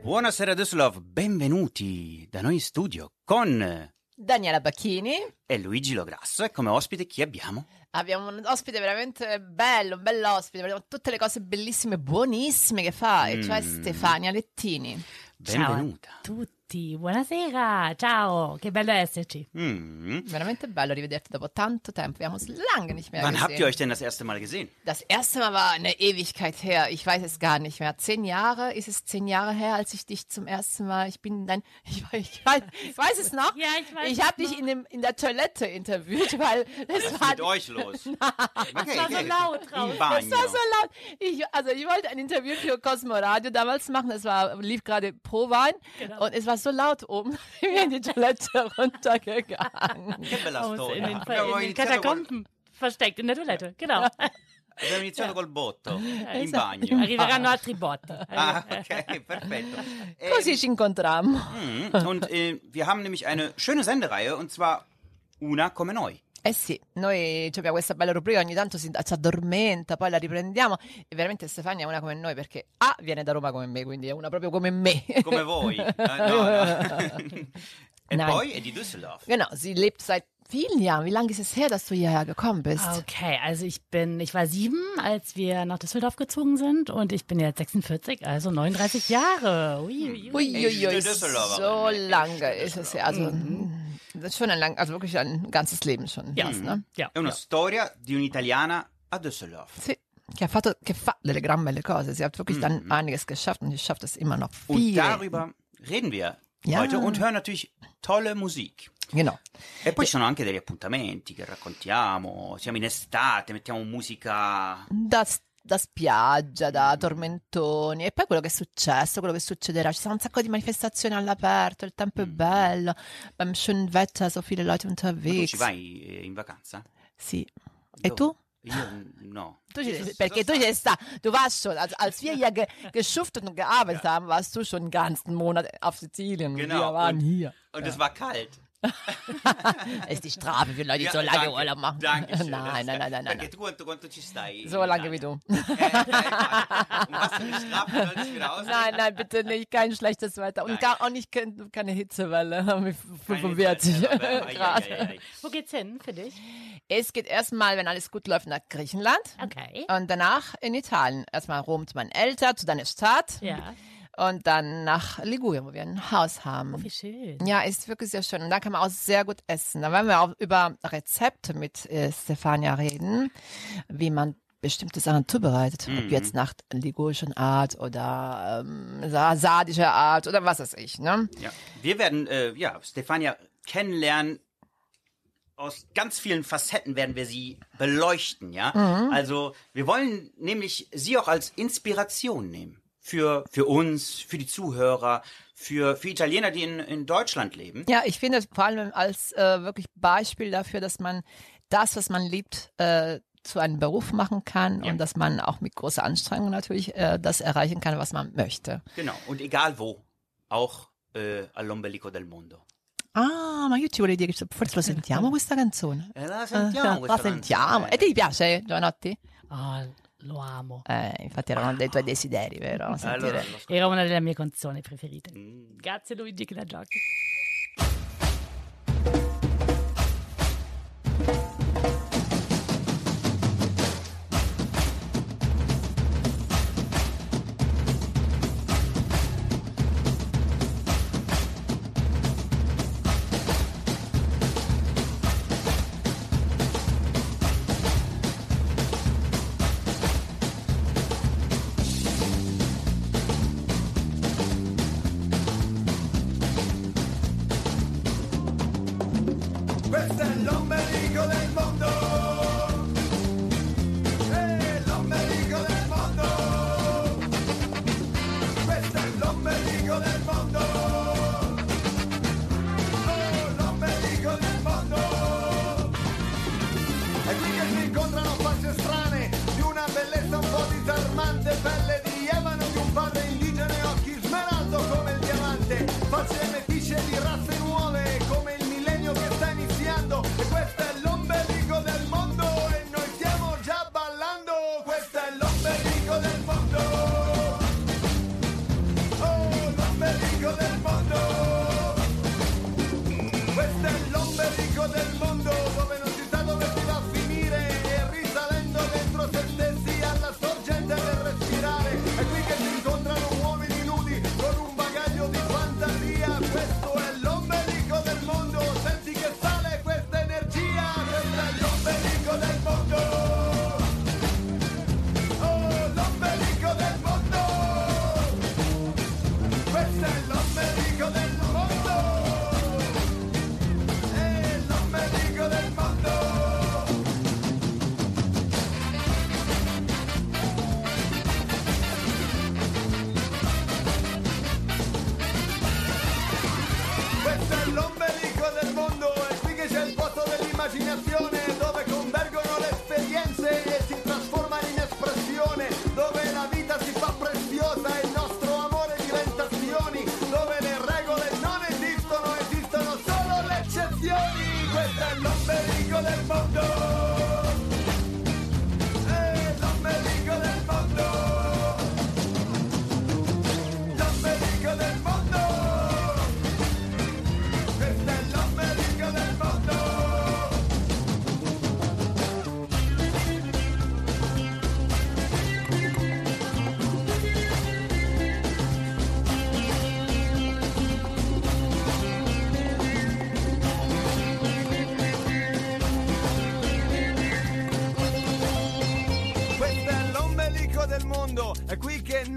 Buonasera Düsseldorf, benvenuti da noi in studio con Daniela Bacchini. e Luigi Lograsso e come ospite chi abbiamo? Abbiamo un ospite veramente bello, un bell'ospite, abbiamo tutte le cose bellissime, buonissime che fa, e cioè. Stefania Lettini. Benvenuta. Ciao a tutti, buonasera, ciao, che bello esserci. Hm. Veramente bello rivederti dopo tanto tempo. Wir haben uns lange nicht mehr Wann gesehen. habt ihr euch denn das erste Mal gesehen? Das erste Mal war eine Ewigkeit her. Ich weiß es gar nicht mehr. Zehn Jahre ist es zehn Jahre her, als ich dich zum ersten Mal. Ich bin dein. Ich, weiß- ich, weiß, ich weiß es noch. Ja, ich weiß Ich es habe dich in, dem, in der Toilette interviewt, weil Was es ist war mit euch los? Okay, war so laut draußen. Es war so laut. Ich, also ich wollte ein Interview für Cosmo Radio damals machen. Es war, lief gerade pro Wein Genau. und es war so laut oben. Ich bin in die Toilette runtergegangen. Aus in den, in den Katakomben, versteckt in der Toilette, genau. abbiamo iniziato col botto in Esatto. bagno. Arriveranno altri botti. Ah, okay, perfetto. Eh, Così ci incontrammo. hm, Und äh, wir haben nämlich eine schöne Sendereihe und zwar Una come noi. Eh sì, noi abbiamo questa bella rubrica, ogni tanto si, si addormenta, poi la riprendiamo e veramente Stefania è una come noi perché A viene da Roma come me, quindi è una proprio come me. Come voi. Eh, no, no. e Nein. poi è di Düsseldorf. Genau, sie lebt seit vielen Jahren. Wie lange ist es her, dass du hierher gekommen bist? Okay, also ich bin, ich war sieben, als wir nach Düsseldorf gezogen sind und ich bin jetzt 46, also 39 Jahre. Ui, ui, ui. Uiuiui, Düsseldorferin. so lange ist es ja. Also, das ist schon ein lang, also wirklich ein ganzes Leben schon. Ja, fast, ne? ja, È una ja. storia di un'italiana a Düsseldorf. Sì. Che ha fatto, che fa delle gran belle cose. Sie hat wirklich dann einiges geschafft und sie schafft es immer noch Und viel. darüber reden wir Ja. heute und hören natürlich tolle Musik. Genau. E poi ci sono anche degli appuntamenti che raccontiamo, siamo in estate, mettiamo musica... da, da spiaggia, da tormentoni e poi quello che è successo, quello che succederà. Ci sono un sacco di manifestazioni all'aperto, il tempo è bello, beim schönen Wetter, so viele Leute Ma tu unterwegs. ci vai eh, in vacanza? Sì. E Dove? tu? Io no. Du, perché tu sei sta, du warst schon, also als wir hier ge, geschuftet und gearbeitet haben, warst du schon einen ganzen Monat auf Sizilien. Genau. Wir waren und, hier. Und es war kalt. Das ist die Strafe für Leute, die Ja, so lange danke, Urlaub machen. danke schön. nein, nein, nein, nein, Perché nein. tu quanto, quanto ci stai? So lange wie du. Eine Strafe? Nein, nein, bitte nicht, kein schlechtes Wetter. Und gar auch nicht kein- keine Hitzewelle mit Keine 45 Hitze, aber- ai, ai, Grad. ai, ai. Wo geht's hin für dich? Es geht erstmal, wenn alles gut läuft, nach Griechenland. Okay. Und danach in Italien. Erstmal Rom zu meinen Eltern, zu deiner Stadt. Ja, Und dann nach Ligurien, wo wir ein Haus haben. wie schön. Ja, ist wirklich sehr schön. Und da kann man auch sehr gut essen. Da werden wir auch über Rezepte mit äh, Stefania reden, wie man bestimmte Sachen zubereitet. Ob jetzt nach ligurischen Art oder ähm, sa- sardischer Art oder was weiß ich. Ne? Ja. Wir werden äh, ja, Stefania kennenlernen. Aus ganz vielen Facetten werden wir sie beleuchten, ja. Mhm. Also wir wollen nämlich sie auch als Inspiration nehmen. Für, für uns, für die Zuhörer, für, für Italiener, die in, in Deutschland leben. Ja, ich finde vor allem als äh, wirklich Beispiel dafür, dass man das, was man liebt, äh, zu einem Beruf machen kann Ja. und dass man auch mit großer Anstrengung natürlich äh, das erreichen kann, was man möchte. Genau. Und egal wo. Auch äh, all'ombelico del mondo. Ah, ma io ci vorrei dire che forse lo sentiamo questa canzone. Eh, la Eh, sentiamo la questa sentiamo. canzone. E ti piace, Giovanotti? Oh, lo amo. Eh, infatti era uno dei tuoi desideri, vero? Allora. Era una delle mie canzoni preferite. Mm. Grazie Luigi che la giochi.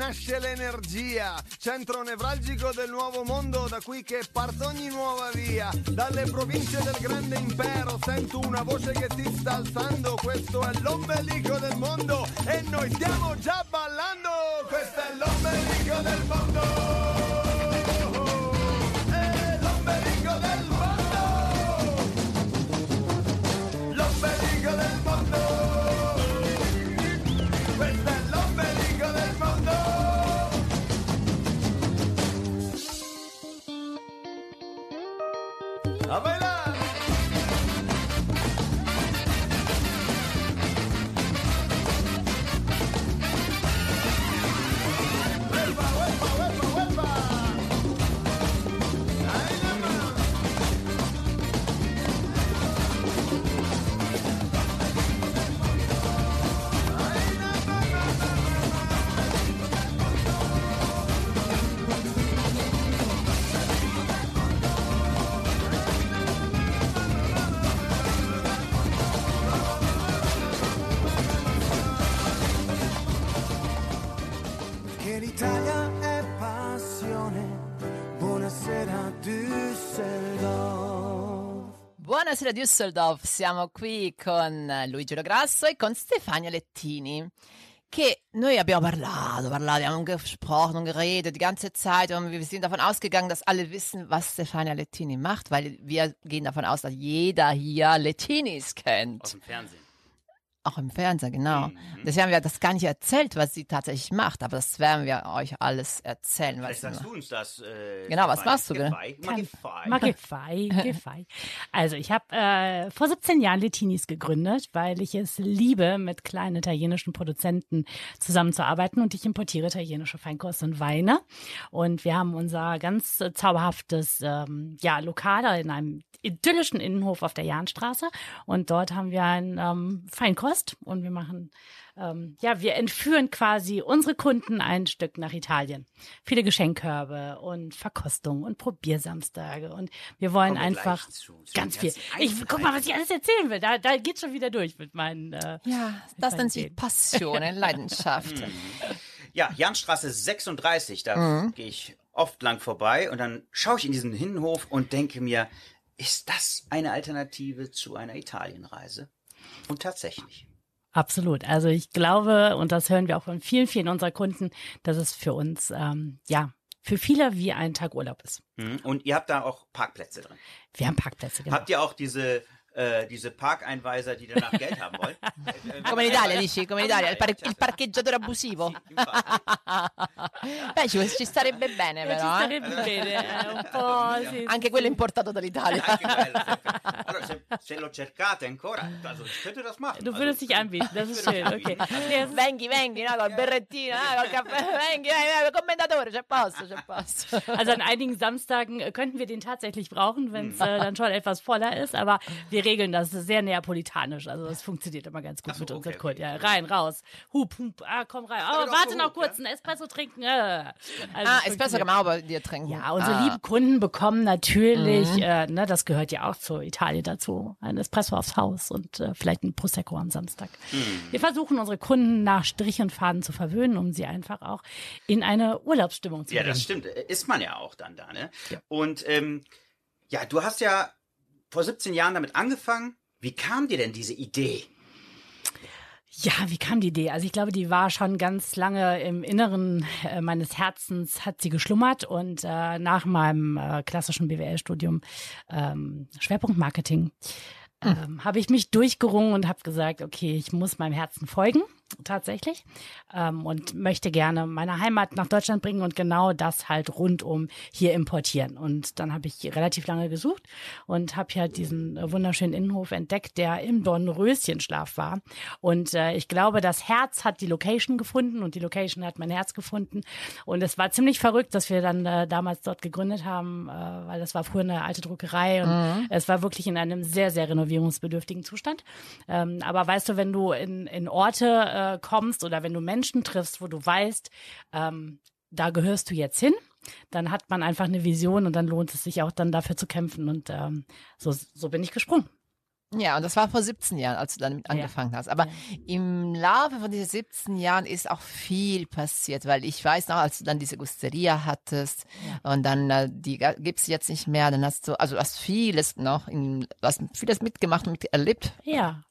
Nasce l'energia, centro nevralgico del nuovo mondo, da qui che parte ogni nuova via. Dalle province del grande impero sento una voce che ti sta alzando, questo è l'ombelico del mondo e noi stiamo già ballando. Questo è l'ombelico del mondo. Buonasera Düsseldorf, siamo qui con Luigi Lograsso e con Stefania Lettini. Che noi abbiamo parlato, parlato, wir haben gesprochen und geredet die ganze Zeit und wir sind davon ausgegangen, dass alle wissen, was Stefania Lettini macht, weil wir gehen davon aus, dass jeder hier Lettinis kennt. Aus dem Fernsehen. Auch im Fernsehen, genau. Mhm. Deswegen haben wir das gar nicht erzählt, was sie tatsächlich macht, aber das werden wir euch alles erzählen. Was sagst du uns das. Äh, Genau, was machst du denn? Gefei. Magify. Also ich habe äh, vor 17 Jahren Letinis gegründet, weil ich es liebe, mit kleinen italienischen Produzenten zusammenzuarbeiten und ich importiere italienische Feinkost und Weine. Und wir haben unser ganz äh, zauberhaftes ähm, ja, Lokal in einem idyllischen Innenhof auf der Jahnstraße und dort haben wir ein ähm, Feinkost und wir machen ähm, ja, wir entführen quasi unsere Kunden ein Stück nach Italien. Viele Geschenkkörbe und Verkostung und Probiersamstage und wir wollen Kommen einfach zu, zu ganz viel. Ich guck mal, was ich alles erzählen will. Da, da geht's schon wieder durch mit meinen. Äh, Ja, das nennt sich. Passion, Leidenschaft. Ja, Janstraße 36, da gehe ich oft lang vorbei und dann schaue ich in diesen Innenhof und denke mir, ist das eine Alternative zu einer Italienreise? Und tatsächlich. Absolut. Also ich glaube, und das hören wir auch von vielen, vielen unserer Kunden, dass es für uns, ähm, ja, für viele wie ein Tag Urlaub ist. Mhm. Und ihr habt da auch Parkplätze drin. Wir haben Parkplätze, genau. Habt ihr auch diese, äh, diese Parkeinweiser, die danach Geld haben wollen? Come in Italia, dici? Come in Italia, il, par- il parcheggiatore abusivo. Beh, ci, ci starebbe bene Ci però, eh. starebbe bene, eh, un po', sì, Anche quello importato dall'Italia. Anche quello, perfetto. Allora, se, se lo cercate ancora, also ich könnte das machen. Du würdest dich anbieten, das ist schön, okay. Es ist- Venghi, venghi, no, col berrettino, no, col caffè, venghi, eh, commendatore, c'è posto, c'è posto. Also an einigen Samstagen äh, könnten wir den tatsächlich brauchen, wenn es äh, dann schon etwas voller ist. Aber wir wir regeln das sehr neapolitanisch. Also das funktioniert immer ganz gut so, mit unserem okay, Kult. okay. Ja, rein, raus. Hup, hup, ah, komm rein. Oh, warte so noch kurz, ja? ein Espresso trinken. Äh. Also Ah, es ist besser funktioniert. genau bei dir trinken. Ja, unsere ah. lieben Kunden bekommen natürlich, Mhm. äh, ne, das gehört ja auch zu Italien dazu, ein Espresso aufs Haus und äh, vielleicht ein Prosecco am Samstag. Wir versuchen unsere Kunden nach Strich und Faden zu verwöhnen, um sie einfach auch in eine Urlaubsstimmung zu Ja, bringen. das stimmt. Äh, Ist man ja auch dann da, ne? Und ähm, ja, du hast ja vor 17 Jahren damit angefangen. Wie kam dir denn diese Idee? Ja, wie kam die Idee? Also ich glaube, die war schon ganz lange im Inneren äh, meines Herzens, hat sie geschlummert und äh, nach meinem äh, klassischen BWL-Studium ähm, Schwerpunkt Marketing ähm, habe ich mich durchgerungen und habe gesagt, okay, ich muss meinem Herzen folgen, tatsächlich, ähm, und möchte gerne meine Heimat nach Deutschland bringen und genau das halt rundum hier importieren. Und dann habe ich relativ lange gesucht und habe ja diesen äh, wunderschönen Innenhof entdeckt, der im Dornröschenschlaf war. Und äh, ich glaube, das Herz hat die Location gefunden und die Location hat mein Herz gefunden. Und es war ziemlich verrückt, dass wir dann äh, damals dort gegründet haben, äh, weil das war früher eine alte Druckerei und es war wirklich in einem sehr, sehr renovierungsbedürftigen Zustand. Ähm, aber weißt du, wenn du in, in Orte äh, kommst oder wenn du Menschen triffst, wo du weißt, ähm, da gehörst du jetzt hin, dann hat man einfach eine Vision und dann lohnt es sich auch dann dafür zu kämpfen. Und ähm, so, so bin ich gesprungen. Ja, und das war vor 17 Jahren, als du damit angefangen hast. Aber im Laufe von diesen 17 Jahren ist auch viel passiert, weil ich weiß noch, als du dann diese Gusteria hattest und dann äh, die gibt's jetzt nicht mehr, dann hast du, also hast vieles noch, in, hast vieles mitgemacht und miterlebt. Ja.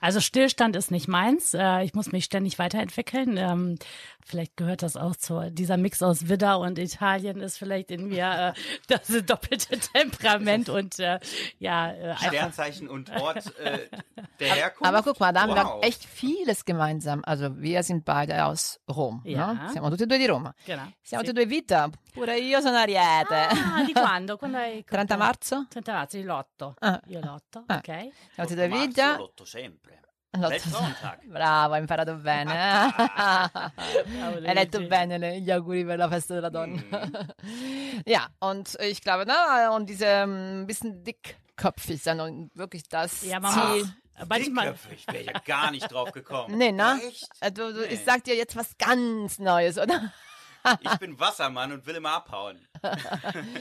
Also Stillstand ist nicht meins. Äh, Ich muss mich ständig weiterentwickeln. Ähm, Vielleicht gehört das auch zu dieser Mix aus Widder und Italien ist vielleicht in mir äh, das doppelte Temperament und äh, ja Sternzeichen und Ort der Herkunft. Aber guck mal, da haben Wow. wir echt vieles gemeinsam. Also wir sind beide aus Rom. Ja. No? Siamo tutti e due di Roma. genau. Siamo tutti e due vita. Pure io sono Ariete. Ah, di quando? Quando hai 30 marzo? 30 marzo, io l'otto. Ah. Io l'otto, Ah. ok. E Marzo, vita. Lotto sempre. Lotto- Weltfrauentag. Bravo, hai imparato bene. Hai letto bene gli auguri per la festa della donna. ja, und ich glaube, na, und diese ähm, bisschen dickköpfig sein und wirklich das Ja, man Ziel. manchmal, Dickköpfig wäre ich ja gar nicht drauf gekommen. Nee, ne? Echt? Äh, Du, du, Nee. Ich sag dir jetzt was ganz Neues, oder? Ich bin Wassermann und will immer abhauen.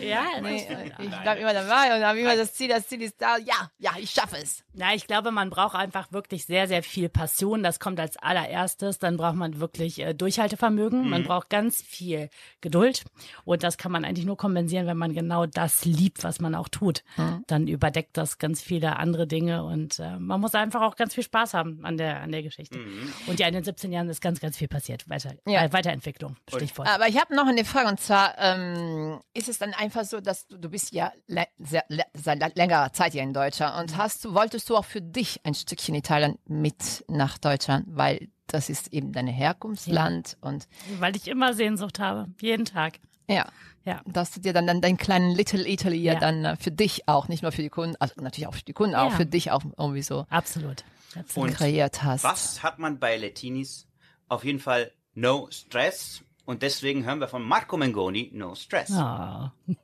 ja, Nee, ich- äh, ich Nein. bleib immer dabei und habe immer das Ziel, das Ziel ist da. Ja, ja, ich schaffe es. Ja, ich glaube, man braucht einfach wirklich sehr, sehr viel Passion. Das kommt als allererstes. Dann braucht man wirklich äh, Durchhaltevermögen. Man braucht ganz viel Geduld. Und das kann man eigentlich nur kompensieren, wenn man genau das liebt, was man auch tut. Dann überdeckt das ganz viele andere Dinge. Und äh, man muss einfach auch ganz viel Spaß haben an der, an der Geschichte. Und ja, in den 17 Jahren ist ganz, ganz viel passiert. Weiter, Ja. äh, Weiterentwicklung, Stichwort. Aber ich habe noch eine Frage und zwar ähm, ist es dann einfach so, dass du, du bist ja sehr, seit lä- längerer Zeit hier in Deutschland und hast du wolltest du auch für dich ein Stückchen Italien mit nach Deutschland, weil das ist eben dein Herkunftsland und Weil ich immer Sehnsucht habe. Jeden Tag. ja. Ja. Dass du dir dann, dann deinen kleinen Little Italy ja. Ja. dann äh, für dich auch, nicht nur für die Kunden, also natürlich auch für die Kunden, auch Ja. für dich auch irgendwie so Absolut. Absolut. Und kreiert hast. Was hat man bei Letinis? Auf jeden Fall No Stress. Und deswegen hören wir von Marco Mengoni No Stress. Ah.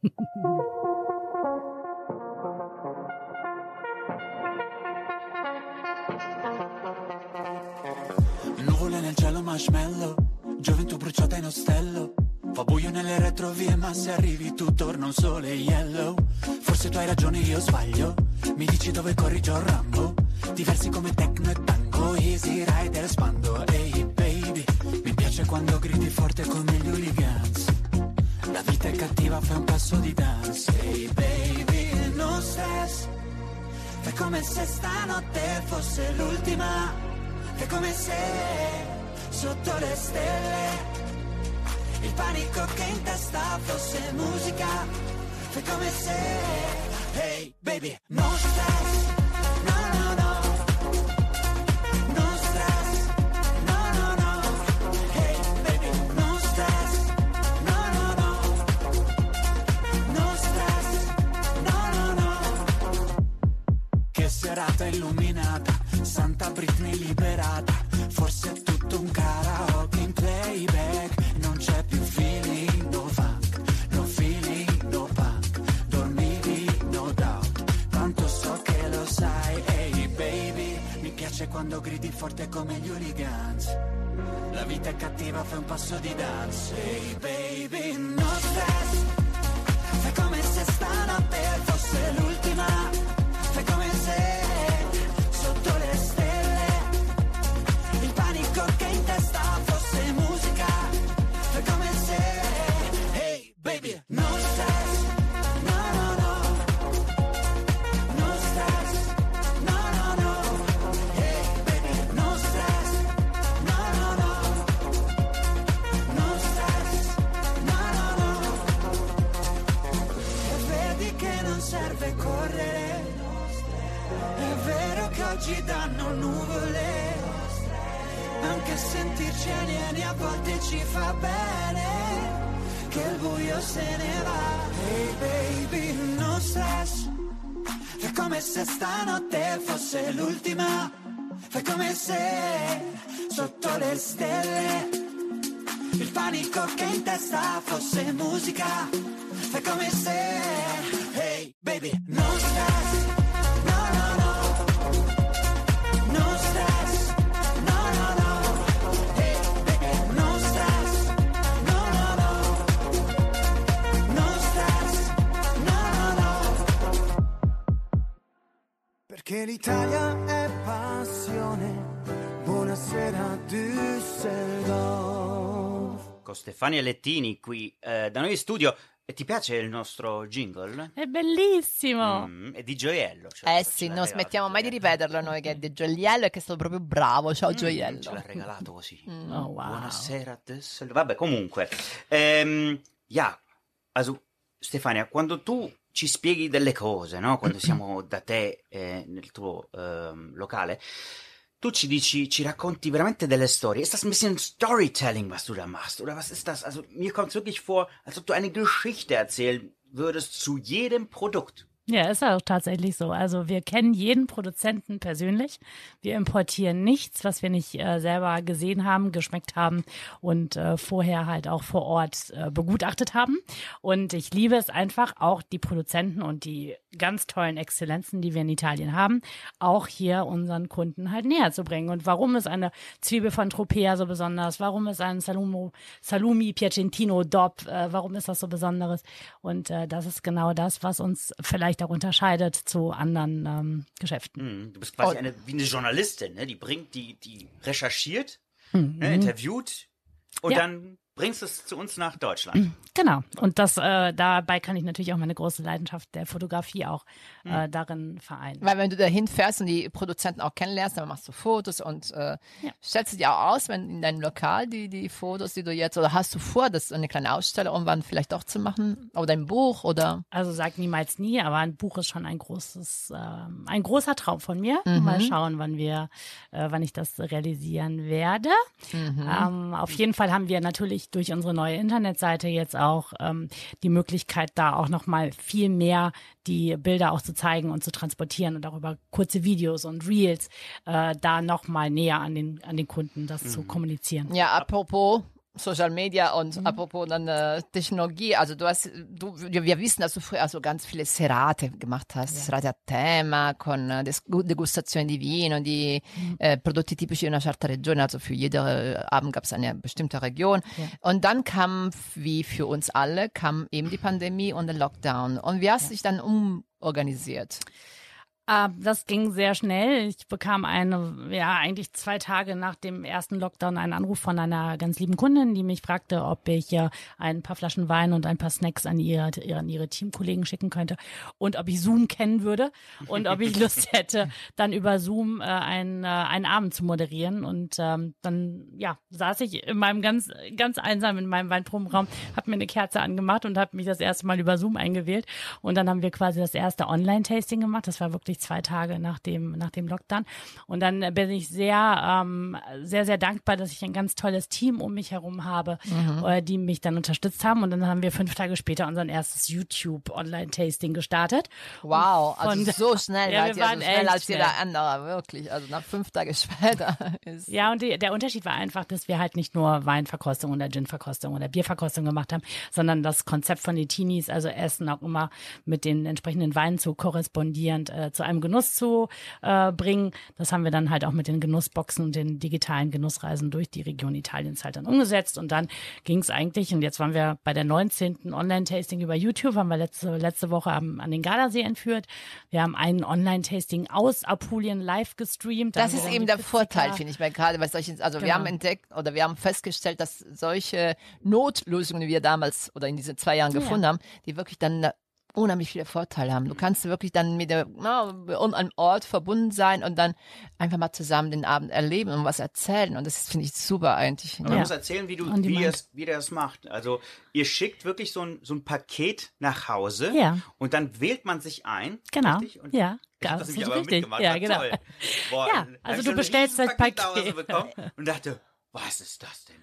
Nuvole nel cielo marshmallow. Gioventù bruciata in ostello. Fa buio nelle retrovie ma se arrivi tu torna un sole yellow. Forse tu hai ragione io sbaglio. Mi dici dove corri John Rambo. Diversi come techno e tango Easy rider spando Ehi baby Mi piace quando gridi forte come gli hooligans. La vita è cattiva fai un passo di dance. Ehi baby no stress. Fai come se stanotte fosse l'ultima. Fai come se sotto le stelle il panico che in testa fosse musica. Fai come se Hey baby No stress serata illuminata, Santa Britney liberata, forse è tutto un karaoke in playback, non c'è più feeling, no funk, no feeling, no punk, dormivi, no doubt, tanto so che lo sai, quando gridi forte come gli hooligans. La vita è cattiva, fai un passo di danza. Hey baby, no stress. L'Italia è passione. Buonasera Düsseldorf. Con Stefania Lettini qui eh, da noi in studio. E ti piace il nostro jingle? È bellissimo. Mm, è di gioiello. cioè, Eh sì, non smettiamo mai di ripeterlo noi che è di Gioiello e che è stato proprio bravo. Ciao Mm, Gioiello. Ce l'ha regalato così. Oh, wow. Buonasera Düsseldorf. Vabbè, comunque. Ehm, ja, also, Stefania, quando tu ci spieghi delle cose, no? Quando siamo da te eh, nel tuo ehm, locale, tu ci dici, ci racconti veramente delle storie. Ist das ein bisschen Storytelling, was du da machst? Oder was ist das? Also, mir kommt es wirklich vor, als ob du eine Geschichte erzählen würdest zu jedem Produkt. Ja, ist auch tatsächlich so. Also wir kennen jeden Produzenten persönlich. Wir importieren nichts, was wir nicht äh, selber gesehen haben, geschmeckt haben und äh, vorher halt auch vor Ort äh, begutachtet haben. Und ich liebe es einfach, auch die Produzenten und die ganz tollen Exzellenzen, die wir in Italien haben, auch hier unseren Kunden halt näher zu bringen. Und warum ist eine Zwiebel von Tropea so besonders? Warum ist ein Salumo, Salumi Piacentino DOP? Äh, warum ist das so besonderes? Und äh, das ist genau das, was uns vielleicht auch unterscheidet zu anderen ähm, Geschäften. Hm, Du bist quasi Oh. eine, wie eine Journalistin, ne? Die bringt, die, die recherchiert, Mhm. ne? interviewt und Ja. dann bringst es zu uns nach Deutschland. Genau. Und das äh, dabei kann ich natürlich auch meine große Leidenschaft der Fotografie auch äh, darin vereinen. Weil wenn du dahin fährst und die Produzenten auch kennenlernst, dann machst du Fotos und äh, Ja. stellst du dir auch aus, wenn in deinem Lokal die, die Fotos, die du jetzt, oder hast du vor, das eine kleine Ausstellung irgendwann vielleicht auch zu machen? Oder ein Buch oder? Also sag niemals nie, aber ein Buch ist schon ein großes, ähm, ein großer Traum von mir. Mal schauen, wann wir, äh, wann ich das realisieren werde. Ähm, auf jeden Fall haben wir natürlich durch unsere neue Internetseite jetzt auch ähm, die Möglichkeit, da auch noch mal viel mehr die Bilder auch zu zeigen und zu transportieren und darüber kurze Videos und Reels äh, da noch mal näher an den an den Kunden das zu kommunizieren. Ja, apropos Social Media und apropos dann äh, Technologie, also du hast, du, wir wissen, dass du früher also ganz viele Serate gemacht hast, serate a tema con äh, des- degustazioni di vino, die äh, prodotti tipici di una certa regione, also für jede Abend gab es eine bestimmte Region. Und dann kam, wie für uns alle, kam eben die Pandemie und der Lockdown. Und wie hast du dich dann umorganisiert? Äh, das ging sehr schnell. Ich bekam eine, ja, eigentlich zwei Tage nach dem ersten Lockdown einen Anruf von einer ganz lieben Kundin, die mich fragte, ob ich äh, ein paar Flaschen Wein und ein paar Snacks an ihre, an ihre Teamkollegen schicken könnte und ob ich Zoom kennen würde und ob ich Lust hätte, dann über Zoom äh, einen, äh, einen Abend zu moderieren. Und ähm, dann, ja, saß ich in meinem ganz, ganz einsam in meinem Weinprobenraum, habe mir eine Kerze angemacht und habe mich das erste Mal über Zoom eingewählt. Und dann haben wir quasi das erste Online-Tasting gemacht. Das war wirklich zwei Tage nach dem, nach dem Lockdown. Und dann bin ich sehr, ähm, sehr, sehr dankbar, dass ich ein ganz tolles Team um mich herum habe, äh, die mich dann unterstützt haben. Und dann haben wir fünf Tage später unser erstes YouTube-Online-Tasting gestartet. Wow, also Und- so schnell, Ja, wir ihr, waren so schnell echt als jeder schnell. andere, wirklich. Also nach fünf Tage später ist Ja, und die, der Unterschied war einfach, dass wir halt nicht nur Weinverkostung oder Ginverkostung oder Bierverkostung gemacht haben, sondern das Konzept von den Teenies, also Essen auch immer mit den entsprechenden Weinen zu korrespondierend äh, zu zu einem Genuss zu äh, bringen. Das haben wir dann halt auch mit den Genussboxen und den digitalen Genussreisen durch die Region Italiens halt dann umgesetzt. Und dann ging es eigentlich, und jetzt waren wir bei der 19. Online-Tasting über YouTube, haben wir letzte, letzte Woche am, an den Gardasee entführt. Wir haben einen Online-Tasting aus Apulien live gestreamt. Da Das wir ist eben der Pizzica- Vorteil, finde ich, weil gerade bei solchen, also wir Genau. haben entdeckt oder wir haben festgestellt, dass solche Notlösungen, die wir damals oder in diesen zwei Jahren Ja. gefunden haben, die wirklich dann unheimlich viele Vorteile haben. Du kannst wirklich dann mit der, um einem Ort verbunden sein und dann einfach mal zusammen den Abend erleben und was erzählen. Und das finde ich super eigentlich. Aber du Ja. musst erzählen, wie, du, wie, ihr es, wie ihr das macht. Also ihr schickt wirklich so ein, so ein Paket nach Hause Ja. und dann wählt man sich ein. Genau. Richtig? Und Ja, Ich hab das ist richtig. mitgemacht. Ja, genau. Toll. Boah, Ja, also du bestellst das Paket. bekommen und dachte, was ist das denn?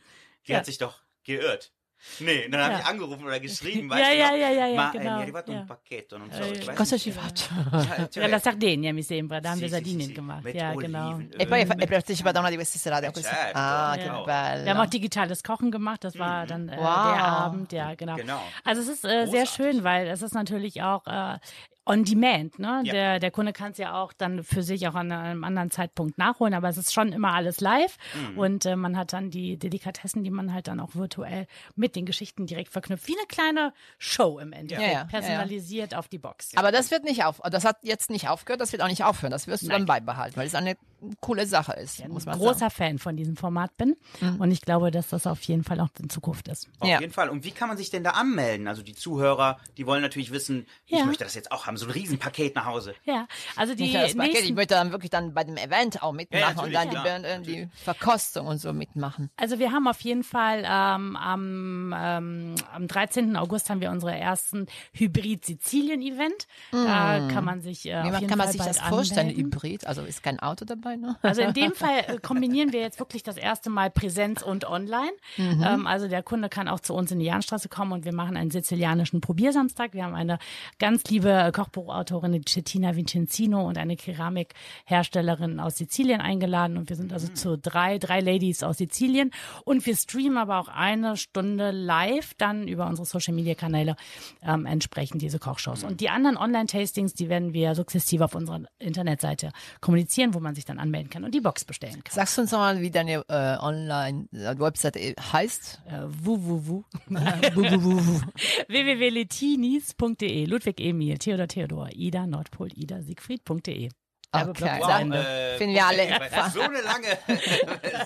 Die Ja. hat sich doch geirrt. Nee, dann habe Ja. ich angerufen oder geschrieben, weißt Ja, du ja, ja, ja, ja, Ma, genau, eh, mi è arrivato ja. un pacchetto, non so. Eh, Cosa ci faccio? Ja, cioè, Ja, la Sardegna mi sembra, da haben Sì, wir sì, Sardinien sì, sì. gemacht. Mit ja, Oliven, genau. E poi hai, eh, partecipato a una di queste serate? queste- certo, ah, che genau. bello. Wir haben auch digitales Kochen gemacht, das war dann äh, Wow. der Abend, ja, genau. Genau. Also es ist äh, sehr schön, weil es ist natürlich auch äh, on demand, ne? Ja. Der, der Kunde kann es ja auch dann für sich auch an einem anderen Zeitpunkt nachholen, aber es ist schon immer alles live Mhm. und äh, man hat dann die Delikatessen, die man halt dann auch virtuell mit den Geschichten direkt verknüpft, wie eine kleine Show im Endeffekt, Ja, ja, personalisiert auf die Box. Aber das wird nicht auf, das hat jetzt nicht aufgehört, das wird auch nicht aufhören. Das wirst du dann beibehalten, weil es eine coole Sache ist, muss man großer sagen. Fan von diesem Format bin und ich glaube, dass das auf jeden Fall auch in Zukunft ist. Auf Ja. jeden Fall. Und wie kann man sich denn da anmelden? Also die Zuhörer, die wollen natürlich wissen, ich Ja. möchte das jetzt auch haben, so ein Riesenpaket nach Hause. Ja, also die nur das Paket, ich möchte dann wirklich dann bei dem Event auch mitmachen Ja, und dann die, äh, die Verkostung und so mitmachen. Also wir haben auf jeden Fall ähm, am, ähm, am 13. August haben wir unsere ersten Hybrid-Sizilien-Event. Da kann man sich äh, Wie auf jeden kann man Fall sich bald das vorstellen, anmelden. Hybrid? Also ist kein Auto dabei, ne? Also in dem Fall äh, kombinieren wir jetzt wirklich das erste Mal Präsenz und Online. Mhm. Ähm, also der Kunde kann auch zu uns in die Jahnstraße kommen und wir machen einen sizilianischen Probiersamstag. Wir haben eine ganz liebe Kochbuchautorin, die Cettina Vincenzino und eine Keramikherstellerin aus Sizilien eingeladen und wir sind Mhm. also zu drei, drei Ladies aus Sizilien und wir streamen aber auch eine Stunde live dann über unsere Social Media Kanäle ähm, entsprechend diese Kochshows. Und die anderen Online-Tastings, die werden wir sukzessive auf unserer Internetseite kommunizieren, wo man sich dann anmelden kann und die Box bestellen kann. Sagst du uns nochmal, wie deine äh, Online-Website heißt? Äh, www. Www.letinis.de Ludwig Emil, Theodor Theodor, Ida Nordpol, Ida Siegfried.de. Okay, dann Ende. äh, finden wir alle. so eine lange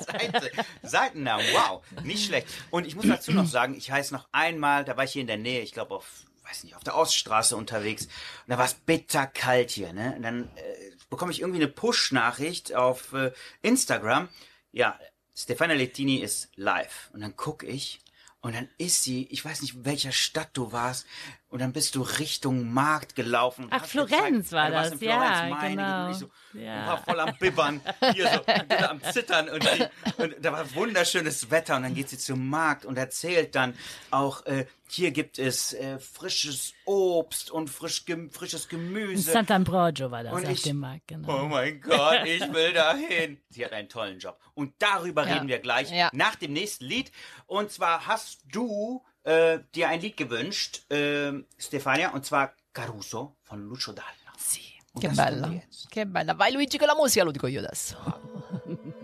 Seite, Seitennamen, wow, nicht schlecht. Und ich muss dazu noch sagen, ich heiße noch einmal, da war ich hier in der Nähe, ich glaube auf, weiß nicht, auf der Oststraße unterwegs. Und da war es bitterkalt hier, ne? Und dann äh, bekomme ich irgendwie eine Push-Nachricht auf äh, Instagram. Ja, Stefania Lettini ist live. Und dann gucke ich und dann ist sie, ich weiß nicht, welcher Stadt du warst, und dann bist du Richtung Markt gelaufen. Ach, Florenz gezeigt, war das, in Florenz, ja, meine genau. und ich so, Ja. war voll am Bibbern, hier so, und du da am Zittern und, die, und da war wunderschönes Wetter und dann geht sie zum Markt und erzählt dann auch, äh, hier gibt es äh, frisches Obst und frisch, gem frisches In Gemüse. Sant'Ambrogio war das Und auf ich- dem Markt, genau. Oh mein Gott, ich will dahin. Sie hat einen tollen Job. Und darüber Ja. reden wir gleich Ja. nach dem nächsten Lied. Und zwar hast du äh, dir ein Lied gewünscht, äh, Stefania, und zwar Caruso von Lucio Dalla. Sì. Und Che bella, che bella. Vai Luigi con la musica, lo dico io adesso.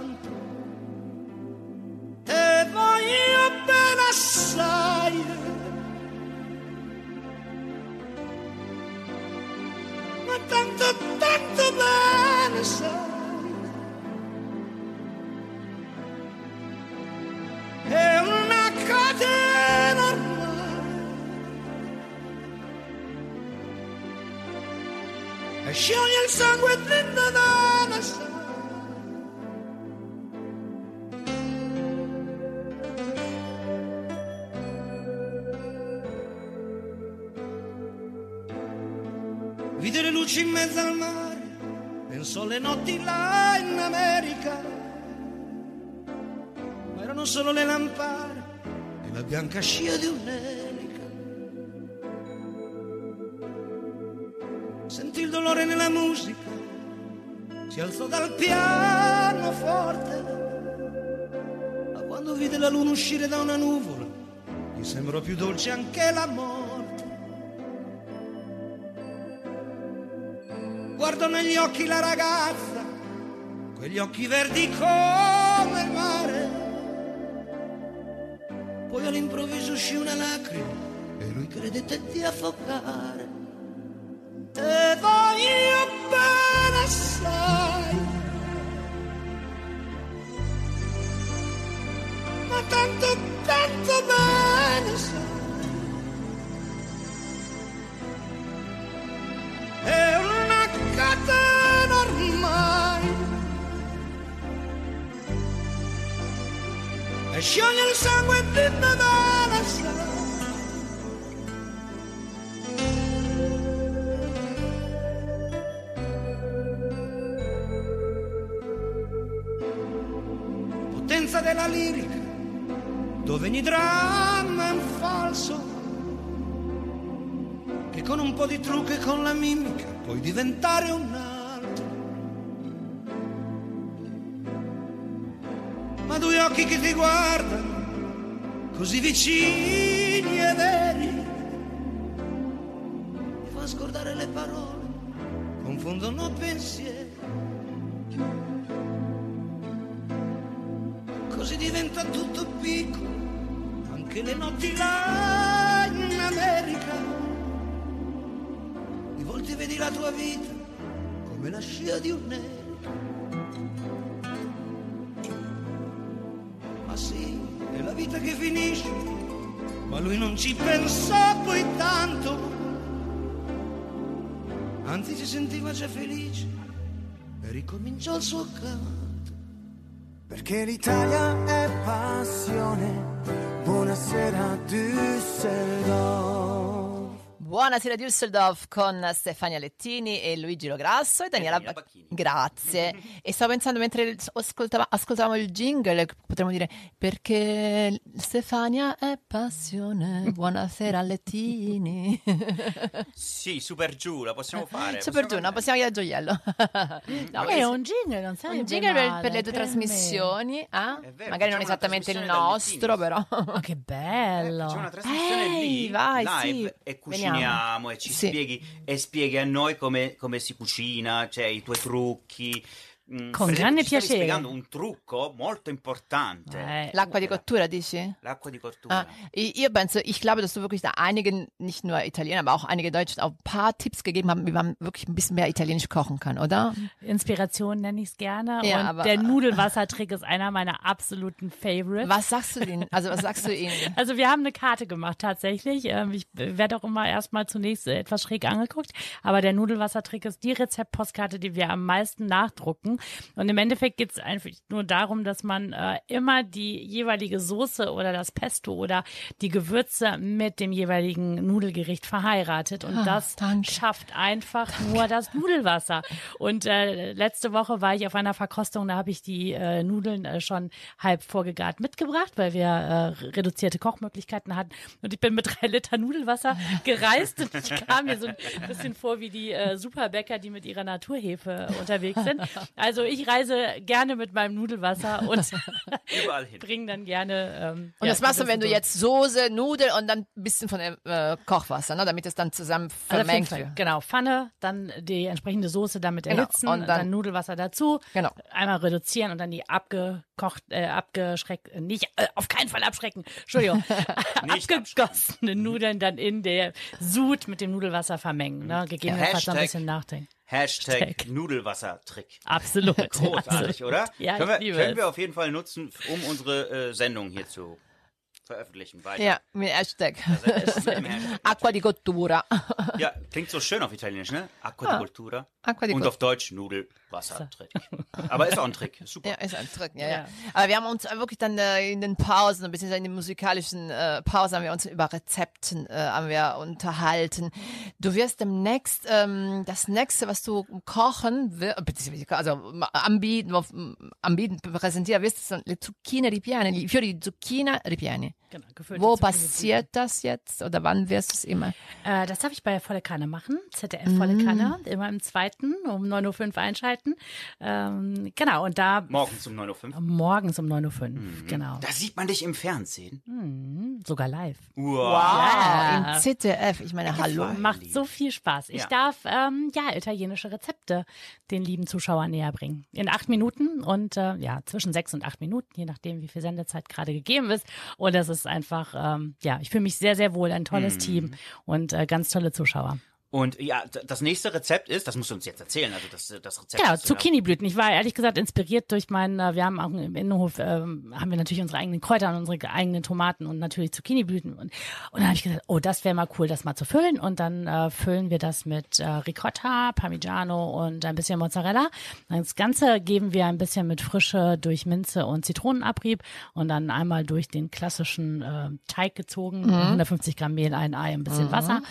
come una catena ormai. Scioglie il sangue dentro dalla sala. Vide le luci in mezzo al mare pensò alle notti là in America. Ma erano solo le lampare e la bianca scia di un'elica. Sentì il dolore nella musica, si alzò dal piano forte. Ma quando vide la luna uscire da una nuvola, gli sembrò più dolce anche la Guardò negli occhi la ragazza, quegli occhi verdi come il mare. Poi all'improvviso uscì una lacrima e lui credette di affogare. Potenza della lirica Dove ogni dramma è un falso che con un po' di trucco e con la mimica puoi diventare un altro. Ma due occhi che ti guardano, così vicini e veri, ti fa scordare le parole, confondono pensieri. Diventa tutto piccolo, anche le notti là in America di volte vedi la tua vita come la scia di un nero. Ma sì, è la vita che finisce, ma lui non ci pensò poi tanto. Anzi si sentiva già felice e ricominciò il suo canto. Perché l'Italia è passione. Buonasera Düsseldorf. Buonasera Düsseldorf con Stefania Lettini e Luigi Lograsso e Daniela, Daniela Bac- Bacchini. Grazie. e stavo pensando mentre ascoltava- ascoltavamo il jingle, potremmo dire perché Stefania è passione. Buonasera Lettini. Sì, super giù, la possiamo fare. Super giù, no, possiamo andare. chiedere a gioiello. No, È un jingle, non sarebbe un jingle per, male per le tue me. trasmissioni, ah? È vero, magari non esattamente il nostro, però. Ma che bello. C'è una trasmissione Ehi, lì, vai, live, sì. e cuciniamo Veniamo. e ci Sì. spieghi e spieghi a noi come, come si cucina, cioè i tuoi trucchi. Mm, Con per esempio, grande stavi piacere. spiegando un trucco molto importante. Eh, L'acqua di cottura, dici? L'acqua di cottura. Ah, ich, ihr penso, ich glaube, dass du wirklich da einige, nicht nur Italiener, aber auch einige Deutsche auch ein paar Tipps gegeben haben, wie man wirklich ein bisschen mehr italienisch kochen kann, oder? Inspiration nenne ich es gerne. Ja, und aber- der Nudelwassertrick ist einer meiner absoluten Favorites. Was sagst du ihnen? Also, was sagst du ihnen? Also wir haben eine Karte gemacht tatsächlich. Ähm, Ich werde auch immer erstmal zunächst äh, etwas schräg angeguckt, aber der Nudelwassertrick ist die Rezeptpostkarte, die wir am meisten nachdrucken. Und im Endeffekt geht es einfach nur darum, dass man äh, immer die jeweilige Soße oder das Pesto oder die Gewürze mit dem jeweiligen Nudelgericht verheiratet. Und das danke. schafft einfach nur das Nudelwasser. Und äh, letzte Woche war ich auf einer Verkostung, da habe ich die äh, Nudeln äh, schon halb vorgegart mitgebracht, weil wir äh, reduzierte Kochmöglichkeiten hatten. Und ich bin mit drei Liter Nudelwasser gereist und ich kam mir so ein bisschen vor wie die äh, Superbäcker, die mit ihrer Naturhefe unterwegs sind. Also ich reise gerne mit meinem Nudelwasser und bringe dann gerne. Ähm, Und ja, das machst du, wenn du jetzt Soße, Nudeln und dann ein bisschen von dem äh, Kochwasser, ne, damit es dann zusammen Also vermengt Fall, wird. genau, Pfanne, dann die entsprechende Soße damit Genau, erhitzen, und und dann- dann, Nudelwasser dazu, Genau. einmal reduzieren und dann die abgekocht, äh, abgeschreckt, äh, nicht, äh, auf keinen Fall abschrecken, Entschuldigung, Nicht abgegossene Nudeln dann in der Sud mit dem Nudelwasser vermengen, ne? gegebenenfalls noch ein bisschen nachdenken. Hashtag Hashtag. Nudelwassertrick. Absolut. Großartig, oder? Ja, können wir, können wir auf jeden Fall nutzen, um unsere äh, Sendung hier zu veröffentlichen. Weiter. Ja, mit Hashtag. Acqua di cottura. Ja, klingt so schön auf Italienisch, ne? Acqua di cultura. Acqua di Und cult- auf Deutsch Nudel, Wasser, Trick. Aber ist auch ein Trick. Super. Ja, ist ein Trick, ja, ja. Ja. Aber wir haben uns wirklich dann äh, in den Pausen, ein bisschen in den musikalischen äh, Pausen, haben wir uns über Rezepten äh, haben wir unterhalten. Du wirst demnächst ähm, das nächste, was du kochen wirst, beziehungsweise also anbieten, anbieten, präsentieren wirst, sind le Zucchine ripiene, die Fiori di Zucchina ripiene. Genau, Wo Zucchini- passiert das jetzt oder wann wirst du es immer? Äh, das darf ich bei Volle Kanne machen. ZDF Volle Kanne, immer im zweiten um 9.05 Uhr einschalten. Ähm, genau, und da Morgens um 9.05 Uhr. morgens um 9.05 Uhr, Mhm. genau. Da sieht man dich im Fernsehen. Sogar live. Wow. Ah, im ZDF. Ich meine, hallo. Macht so viel Spaß. Ich Ja. darf ähm, ja italienische Rezepte den lieben Zuschauern näher bringen. In acht Minuten und äh, ja, zwischen sechs und acht Minuten, je nachdem, wie viel Sendezeit gerade gegeben ist. Und das ist einfach, ähm, ja, ich fühle mich sehr, sehr wohl, ein Mhm. tolles Team und äh, ganz tolle Zuschauer. Und ja, das nächste Rezept ist, das musst du uns jetzt erzählen, also das, das Rezept. Da- Zucchini-Blüten. Ich war ehrlich gesagt inspiriert durch meinen, äh, wir haben auch im Innenhof, ähm, haben wir natürlich unsere eigenen Kräuter und unsere eigenen Tomaten und natürlich Zucchini-Blüten. Und, und dann habe ich gesagt, oh, das wäre mal cool, das mal zu füllen. Und dann äh, füllen wir das mit äh, Ricotta, Parmigiano und ein bisschen Mozzarella. Das Ganze geben wir ein bisschen mit Frische durch Minze und Zitronenabrieb und dann einmal durch den klassischen äh, Teig gezogen, 150 Gramm Mehl, ein Ei, ein bisschen Wasser.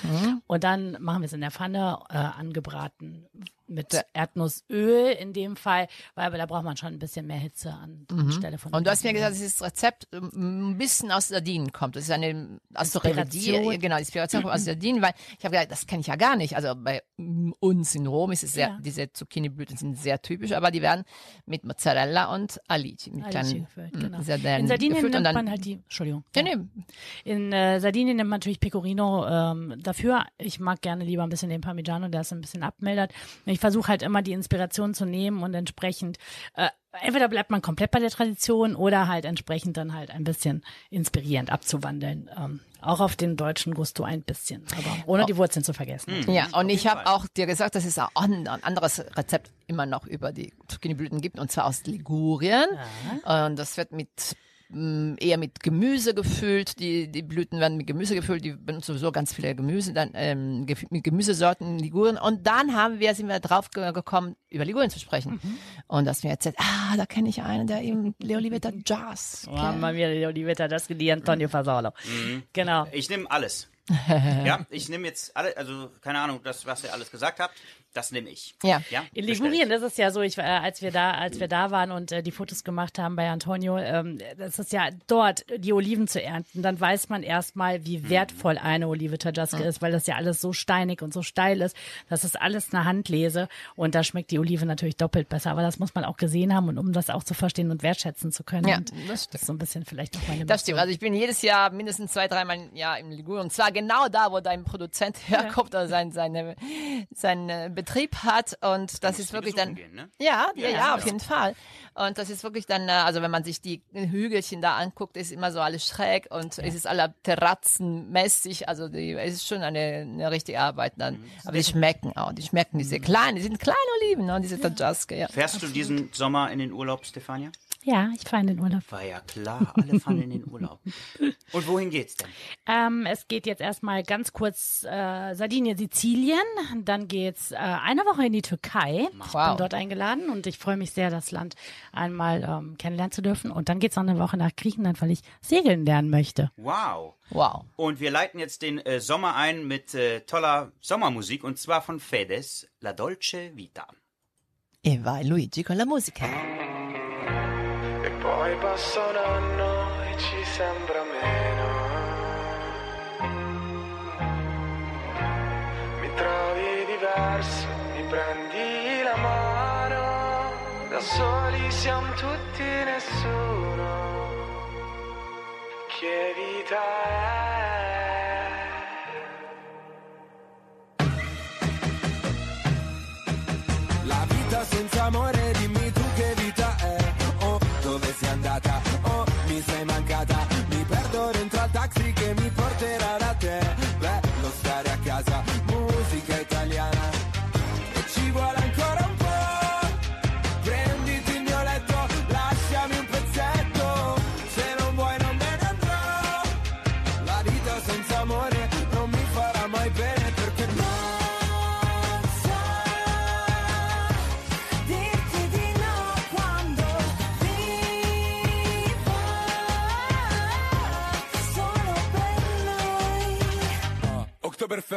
Und dann machen wir es in der Pfanne, äh, angebraten mit Erdnussöl in dem Fall, weil aber da braucht man schon ein bisschen mehr Hitze an Stelle von. Mhm. Und du hast mir gesagt, dass dieses Rezept ähm, ein bisschen aus Sardinien kommt. Das ist eine aus Inspiration. Genau, Inspiration kommt aus Sardinien, weil ich habe gedacht, das kenne ich ja gar nicht. Also bei uns in Rom ist es sehr, Ja. diese Zucchini-Blüten sind sehr typisch, aber die werden mit Mozzarella und Alici, mit Alici kleinen gefüllt, mm, genau. In Sardinien gefüllt nimmt man halt die, Entschuldigung. ja, nee, In äh, Sardinien nimmt man natürlich Pecorino ähm, dafür. Ich mag gerne lieber ein bisschen den Parmigiano, der es ein bisschen abmildert. Ich versuche halt immer die Inspiration zu nehmen und entsprechend äh, entweder bleibt man komplett bei der Tradition oder halt entsprechend dann halt ein bisschen inspirierend abzuwandeln. Ähm, auch auf den deutschen Gusto ein bisschen, aber ohne die Wurzeln zu vergessen. Ja, und ich habe auch dir gesagt, dass es auch ein ein anderes Rezept immer noch über die Zucchini-Blüten gibt, und zwar aus Ligurien. Und das wird mit eher mit Gemüse gefüllt. Die, die Blüten werden mit Gemüse gefüllt. Die benutzen sowieso ganz viele Gemüse, dann ähm, mit Gemüsesorten in Ligurien. Und dann haben wir, sind wir drauf ge- gekommen, über Ligurien zu sprechen. Und dass mir erzählt, ah, da kenne ich einen, der eben Leoliveta Jazz. Oh, Mamma mia, die Olivetta, das die Antonio Fasolo. Genau. Ich nehme alles. ja, ich nehme jetzt alle, also keine Ahnung, das, was ihr alles gesagt habt, das nehme ich. Ja. ja? In Bestellt. Ligurien ist es ja so, ich, äh, als wir da, als wir da waren und äh, die Fotos gemacht haben bei Antonio, ähm, das ist ja dort die Oliven zu ernten, dann weiß man erstmal, wie wertvoll eine Olive Tajaske ist, weil das ja alles so steinig und so steil ist. Das ist alles eine Handlese und da schmeckt die Olive natürlich doppelt besser. Aber das muss man auch gesehen haben und um das auch zu verstehen und wertschätzen zu können. Ja, und das das ist so ein bisschen vielleicht auch meine Das stimmt. Also ich bin jedes Jahr mindestens zwei, dreimal im Jahr im Ligurien. Und zwar genau da, wo dein Produzent herkommt oder sein, seine, seinen Betrieb hat. Und das ist wirklich dann. gehen, ne? Ja, ja, ja, ja, auf ja. jeden Fall. Und das ist wirklich dann, äh, also wenn man sich die Hügelchen da anguckt, ist immer so alles schräg und es ist aller terrazzenmäßig. Also die, es ist schon eine, eine richtige Arbeit dann. Mhm. Aber die schmecken auch. Die schmecken diese kleinen, die sind kleine Oliven, ne? diese Tajaske, ja. Fährst du diesen Sommer in den Urlaub, Stefania? Ja, ich fahre in den Urlaub. War ja klar, alle fahren in den Urlaub. Und wohin geht's denn? Ähm, es geht jetzt erstmal ganz kurz äh, Sardinien, Sizilien. Dann geht's äh, eine Woche in die Türkei. Ich Wow. bin dort eingeladen und ich freue mich sehr, das Land einmal ähm, kennenlernen zu dürfen. Und dann geht's noch eine Woche nach Griechenland, weil ich segeln lernen möchte. Wow. Wow. Und wir leiten jetzt den äh, Sommer ein mit äh, toller Sommermusik und zwar von Fedes, La Dolce Vita. E vai Luigi con la musica. E poi passa un anno e ci sembra meno. Mi trovi diverso, mi prendi la mano. Da soli siamo tutti nessuno. Che vita è? La vita senza amore,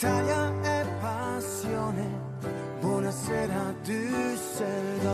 l'Italia è passione. Buonasera Düsseldorf.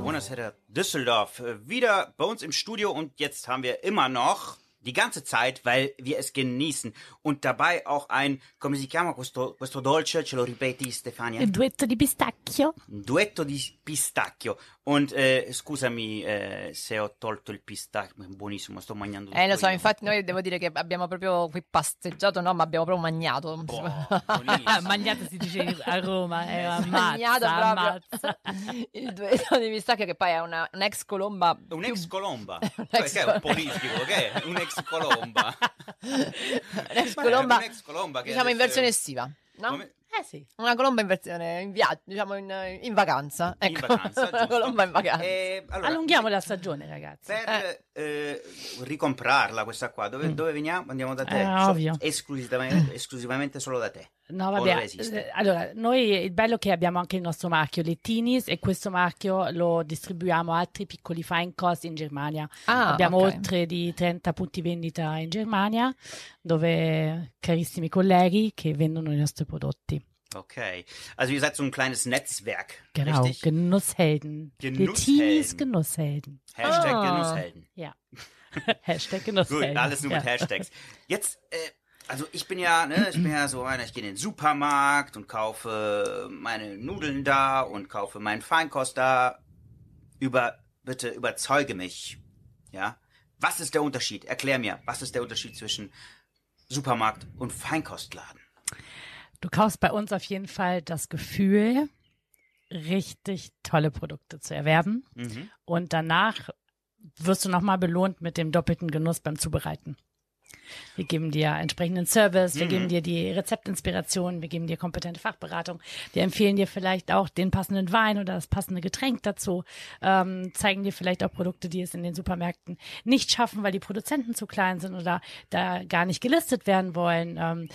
Buonasera Düsseldorf. Äh, Wieder bei uns im Studio und jetzt haben wir immer noch die ganze Zeit, weil wir es genießen und dabei auch ein, come si chiama questo, questo dolce, ce lo ripeti Stefania? Il duetto di pistacchio. Duetto di pistacchio. Und eh, scusami eh, se ho tolto il pistacchio, è buonissimo, sto mangiando Eh, lo so, io. infatti noi devo dire che abbiamo proprio qui pasteggiato, no, ma abbiamo proprio Ah, buonissimo. Magnato si dice a Roma, eh, ammazza, Magnato proprio. ammazza. Il duetto di pistacchio che poi è una, un'ex colomba. Un ex colomba. Un Cioè, ex che è un politico, che è? Un ex colomba. un'ex colomba, un ex colomba che diciamo in adesso versione estiva, no? Come- Eh sì. Una colomba in versione, in viaggio, diciamo in, in vacanza. In Ecco, vacanza, una colomba in vacanza. Eh, allora, Allunghiamo la stagione, ragazzi. Per eh, ricomprarla questa qua, dove, dove veniamo? Andiamo da te. Eh, So- ovvio. esclusivamente, esclusivamente solo da te. No, vabbè. eh, Allora, noi il bello è che abbiamo anche il nostro marchio Lettinis e questo marchio lo distribuiamo a altri piccoli fine cost in Germania. Ah, abbiamo ok. oltre di 30 punti vendita in Germania, dove carissimi colleghi che vendono i nostri prodotti. Okay. Also ihr seid so ein kleines Netzwerk, Genau, richtig? Genusshelden. Genusshelden. Lettinis Genusshelden. Hashtag Ah. Genusshelden. Ja. Hashtag Gut, Genusshelden. alles nur mit ja. Hashtags. Jetzt, äh, also ich bin ja, ne, ich bin ja so einer, ich gehe in den Supermarkt und kaufe meine Nudeln da und kaufe meinen Feinkost da. Über, bitte überzeuge mich. Ja? Was ist der Unterschied? Erklär mir, was ist der Unterschied zwischen Supermarkt und Feinkostladen? Du kaufst bei uns auf jeden Fall das Gefühl, richtig tolle Produkte zu erwerben. Mhm. Und danach wirst du nochmal belohnt mit dem doppelten Genuss beim Zubereiten. Wir geben dir entsprechenden Service, wir Mhm. geben dir die Rezeptinspiration, wir geben dir kompetente Fachberatung, wir empfehlen dir vielleicht auch den passenden Wein oder das passende Getränk dazu, ähm, zeigen dir vielleicht auch Produkte, die es in den Supermärkten nicht schaffen, weil die Produzenten zu klein sind oder da gar nicht gelistet werden wollen. Ähm,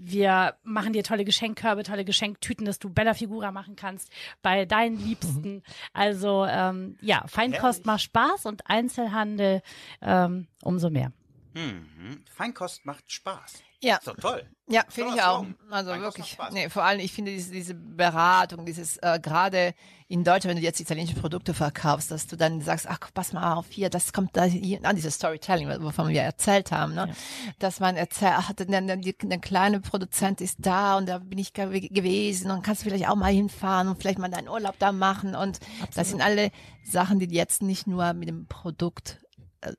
wir machen dir tolle Geschenkkörbe, tolle Geschenktüten, dass du Bella Figura machen kannst bei deinen Liebsten. Also ähm, ja, Feinkost Herrlich. macht Spaß und Einzelhandel ähm, umso mehr. Mhm. Feinkost macht Spaß. Ja. Doch toll. Ja, finde ich auch. Also Feinkost wirklich. Nee, vor allem, ich finde diese, diese Beratung, dieses äh, gerade in Deutschland, wenn du jetzt italienische Produkte verkaufst, dass du dann sagst, ach, pass mal auf, hier, das kommt da hier, an dieses Storytelling, wovon wir erzählt haben, ne? Dass man erzählt, ach, der, der, der, kleine Produzent ist da und da bin ich ge- gewesen und kannst du vielleicht auch mal hinfahren und vielleicht mal deinen Urlaub da machen und das sind alle Sachen, die jetzt nicht nur mit dem Produkt,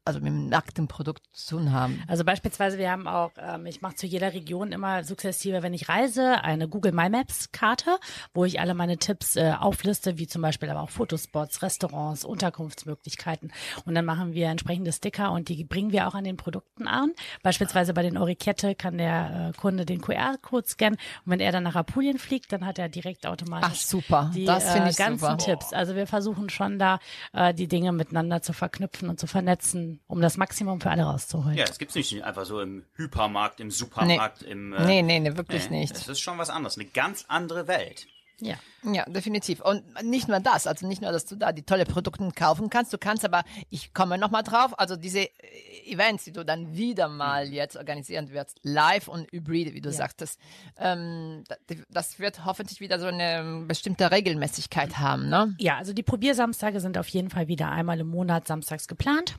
also mit dem nackten Produkt zu tun haben. Also beispielsweise, wir haben auch, ähm, ich mache zu jeder Region immer sukzessive, wenn ich reise, eine Google My Maps Karte, wo ich alle meine Tipps äh, aufliste, wie zum Beispiel aber auch Fotospots, Restaurants, Unterkunftsmöglichkeiten. Und dann machen wir entsprechende Sticker und die bringen wir auch an den Produkten an. Beispielsweise bei den Orikette kann der äh, Kunde den QR-Code scannen und wenn er dann nach Apulien fliegt, dann hat er direkt automatisch Ach, super. die Das äh, ganzen super. Tipps. Also wir versuchen schon da äh, die Dinge miteinander zu verknüpfen und zu vernetzen, um das Maximum für alle rauszuholen. Ja, das gibt's nicht einfach so im Hypermarkt, im Supermarkt, im. Äh, Nee, nee, nee, wirklich nee, nicht. Das ist schon was anderes, eine ganz andere Welt. Ja. Ja, definitiv. Und nicht nur das, also nicht nur, dass du da die tolle Produkte kaufen kannst, du kannst aber, ich komme nochmal drauf, also diese äh, Events, die du dann wieder mal jetzt organisieren wirst, live und hybride, wie du sagtest, ähm, da- das wird hoffentlich wieder so eine bestimmte Regelmäßigkeit haben, ne? Ja, also die Probiersamstage sind auf jeden Fall wieder einmal im Monat samstags geplant.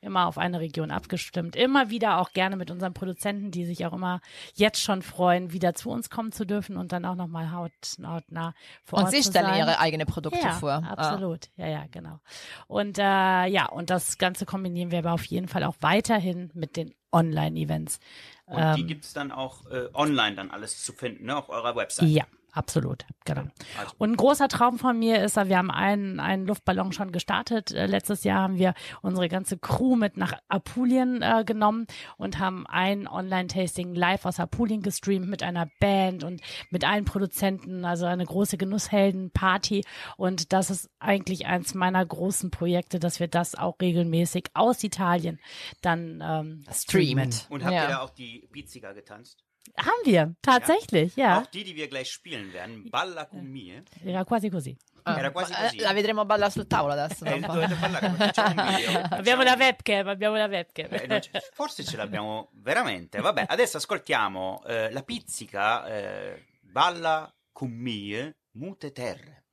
Immer auf eine Region abgestimmt. Immer wieder auch gerne mit unseren Produzenten, die sich auch immer jetzt schon freuen, wieder zu uns kommen zu dürfen und dann auch nochmal haut, hautnah vor Und Ort sie zu stellen sein. ihre eigenen Produkte ja, vor. Ah. Absolut, ja, ja, genau. Und äh, ja, und das Ganze kombinieren wir aber auf jeden Fall auch weiterhin mit den Online-Events. Und die Ähm, gibt es dann auch äh, online dann alles zu finden, ne, auf eurer Website. Ja, absolut, genau. Also, Und ein großer Traum von mir ist, wir haben einen, einen Luftballon schon gestartet. Äh, letztes Jahr haben wir unsere ganze Crew mit nach Apulien äh, genommen und haben ein Online-Tasting live aus Apulien gestreamt mit einer Band und mit allen Produzenten, also eine große Genusshelden-Party. Und das ist eigentlich eins meiner großen Projekte, dass wir das auch regelmäßig aus Italien dann ähm, streamen. Und habt Ja. ihr da auch die Pizzica getanzt? Haben wir, tatsächlich, ja. Auch die, die wir gleich spielen werden. Balla con me. Era quasi così. Era quasi così. Eh, La vedremo balla sul tavolo adesso. Eh, dovete parlare, come facciamo un video. Abbiamo la webcam, abbiamo la webcam. Eh, non forse ce l'abbiamo veramente. Vabbè, adesso ascoltiamo eh, la pizzica eh, Balla con me, mute terre.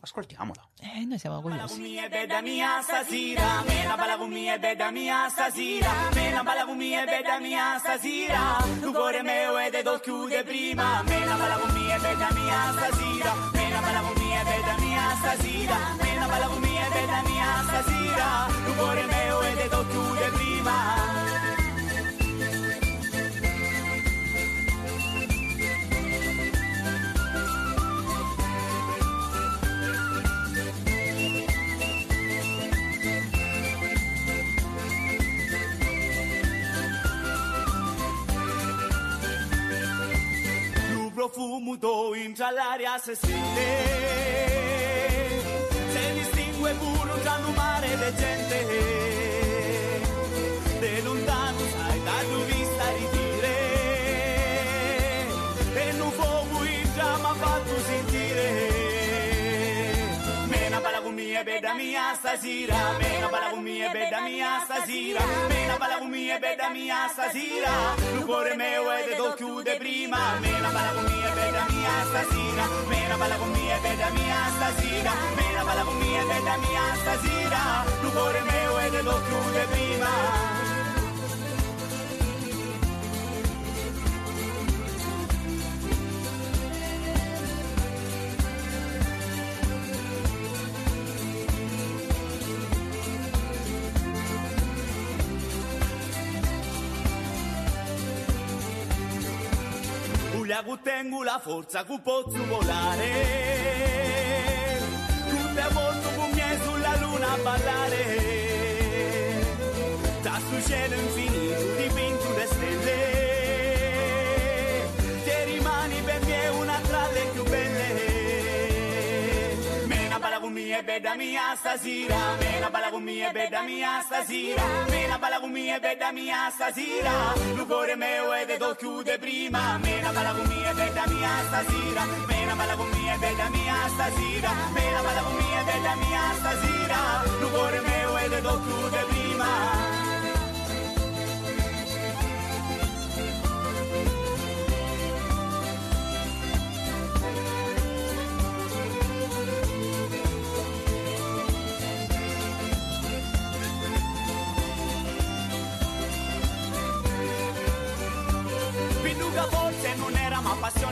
Ascoltiamola. Eh, noi siamo curiosi. mia bella mia stasera Mena balla con mia bella mia stasera Mena balla con mia bella mia stasera Tu cuore mio ed do chiude prima profumo entra l'aria se sente Se distingue già un mare de gente. De lontano sai da tu vista ritire E non fuoco entra ma fatto sentire. Mena balla con mia bella mia stasera. Mena balla con mia bella mia stasera. Mena balla con mia bella mia stasera. Il cuore mio è de do chiude prima. Mena balla con mia stasera. Mena balla con mia bella mia stasera. Mena balla con mia bella mia stasera. Il cuore mio è de do chiude prima Uliagu tengo la forza che posso volare. Tutte a volto con me sulla luna a ballare Da sul cielo infinito mia bella mia stasera. Mena balla con mia bella mia stasera. Mena balla con mia bella mia stasera. Il cuore mio è de do chiude prima. Mena balla con mia bella mia stasera. Mena balla con mia bella mia stasera. Mena balla con mia bella mia stasera. Il mio è de do chiude prima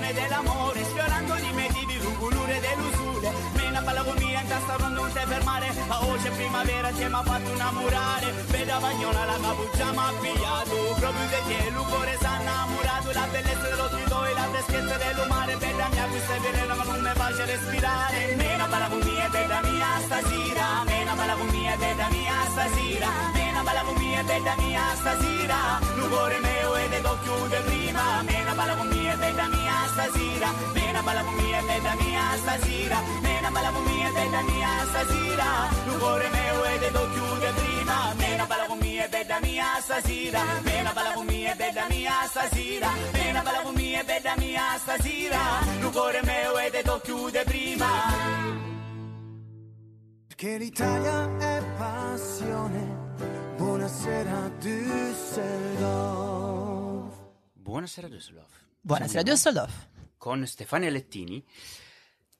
passione dell'amore Sfiorando di me di colore dell'usure. Mena balla con mia in testa non non te fermare A oggi è primavera ci mi ha fatto innamorare. Veda bagnola la cappuccia mi ha pigliato Proprio di te il cuore è innamorato. La bellezza dello tuo e la freschezza del mare Bella mia questa è veleno ma non mi faccia respirare. Mena balla con mia bella mia stasera Mena balla con mia bella mia stasera balla con mia bella mia stasera. Il cuore mio e do chiude prima. Mena balla con mia bella mia stasera. Mena balla con mia bella mia stasera. Mena balla con mia bella mia stasera. Il cuore mio e do chiude prima. Mena balla con mia bella mia stasera. Mena balla con mia bella mia stasera. Mena balla con mia e mia stasera, il cuore mio e te lo chiude prima. Che l'Italia è passione. Buonasera Düsseldorf. Buonasera Düsseldorf. Buonasera Düsseldorf. Con Stefania Lettini.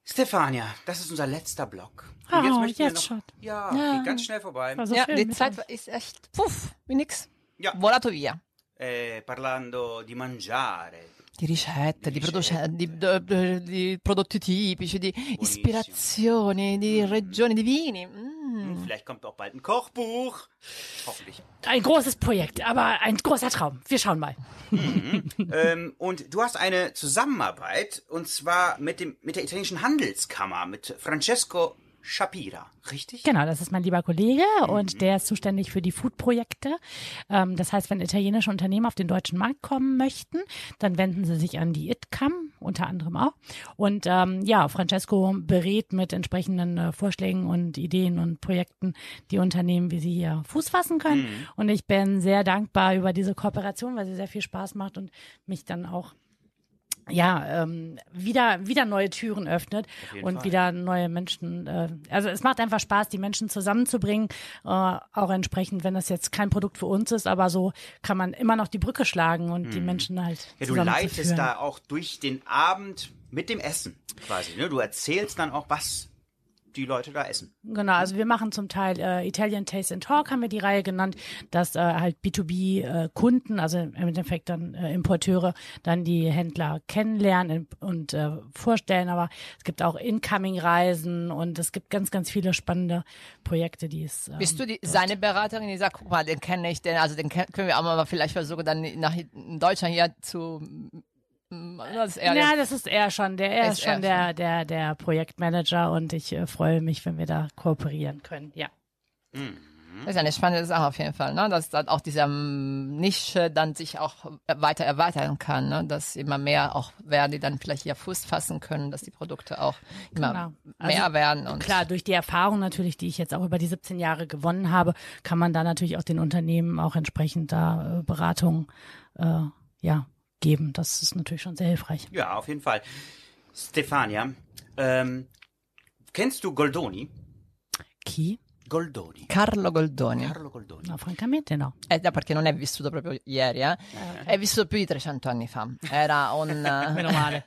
Stefania, das ist unser letzter Block. Oh, möchten wir jetzt schon. Ja, Ja. geht ganz schnell vorbei. War so Ja, die Zeit ist echt, puff, wie nix. Ja. Volato via. Eh, parlando di mangiare. Di ricette, di, Di di- di prodotti tipici, di ispirazioni, di regioni, di vini. Mm. Vielleicht kommt auch bald ein Kochbuch. Hoffentlich. Ein großes Projekt, aber ein großer Traum. Wir schauen mal. ähm, und du hast eine Zusammenarbeit und zwar mit dem mit der italienischen Handelskammer mit Francesco Shapira, richtig? Genau, das ist mein lieber Kollege Mhm. und der ist zuständig für die Food-Projekte. Ähm, das heißt, wenn italienische Unternehmen auf den deutschen Markt kommen möchten, dann wenden sie sich an die ITCAM, unter anderem auch. Und ähm, ja, Francesco berät mit entsprechenden äh, Vorschlägen und Ideen und Projekten die Unternehmen, wie sie hier Fuß fassen können. Mhm. Und ich bin sehr dankbar über diese Kooperation, weil sie sehr viel Spaß macht und mich dann auch ja, ähm, wieder, wieder neue Türen öffnet und Fall. wieder neue Menschen. Äh, also es macht einfach Spaß, die Menschen zusammenzubringen, äh, auch entsprechend, wenn das jetzt kein Produkt für uns ist, aber so kann man immer noch die Brücke schlagen und die Menschen halt Mhm. Ja, du leitest da auch durch den Abend mit dem Essen quasi. Ne? Du erzählst dann auch, was die Leute da essen. Genau, also wir machen zum Teil äh, Italian Taste and Talk, haben wir die Reihe genannt, dass äh, halt B2B-Kunden, also im Endeffekt dann äh, Importeure, dann die Händler kennenlernen und äh, vorstellen. Aber es gibt auch Incoming-Reisen und es gibt ganz, ganz viele spannende Projekte, die es. Ähm, Bist du die, seine Beraterin, die sagt, guck mal, den kenne ich, den, also den können wir auch mal vielleicht versuchen, dann nach in Deutschland hier zu. Das ja, das ist er schon. Der, er Ist ist, er schon der, der, der Projektmanager und ich äh, freue mich, wenn wir da kooperieren können. Ja. Das ist eine spannende Sache auf jeden Fall, ne? dass dann auch diese ähm, Nische dann sich auch weiter erweitern kann, ne? dass immer mehr auch werden, die dann vielleicht hier Fuß fassen können, dass die Produkte auch immer Genau. mehr Also, werden. Und Klar, durch die Erfahrung natürlich, die ich jetzt auch über die 17 Jahre gewonnen habe, kann man da natürlich auch den Unternehmen auch entsprechend da äh, Beratung äh, ja, geben. Das ist natürlich schon sehr hilfreich. Ja, auf jeden Fall. Stefania, ähm, kennst du Goldoni? Chi? Goldoni. Carlo Goldoni. Carlo Goldoni. No, francamente no. Eh, no, perché non è vissuto proprio ieri, eh? È vissuto più di 300 anni fa. Era un... Meno male.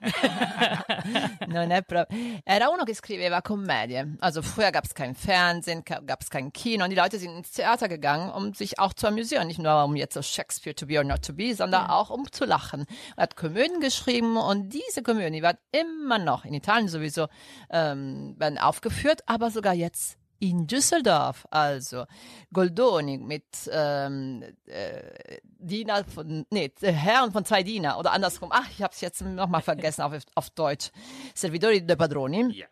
non è pro- Era uno che scriveva Komödie. Also früher gab es kein Fernsehen, gab es kein Kino und die Leute sind ins Theater gegangen, um sich auch zu amüsieren. Nicht nur um jetzt so Shakespeare to be or not to be, sondern auch um zu lachen. Er hat Komödien geschrieben und diese Komödien, die werden immer noch in Italien sowieso ähm, werden aufgeführt, aber sogar jetzt in Düsseldorf, also Goldoni mit ähm, äh, Diener von, nee, Herren von zwei Diener oder andersrum. Ach, ich habe es jetzt nochmal vergessen auf, auf Deutsch. Servidori de Padroni. Ja.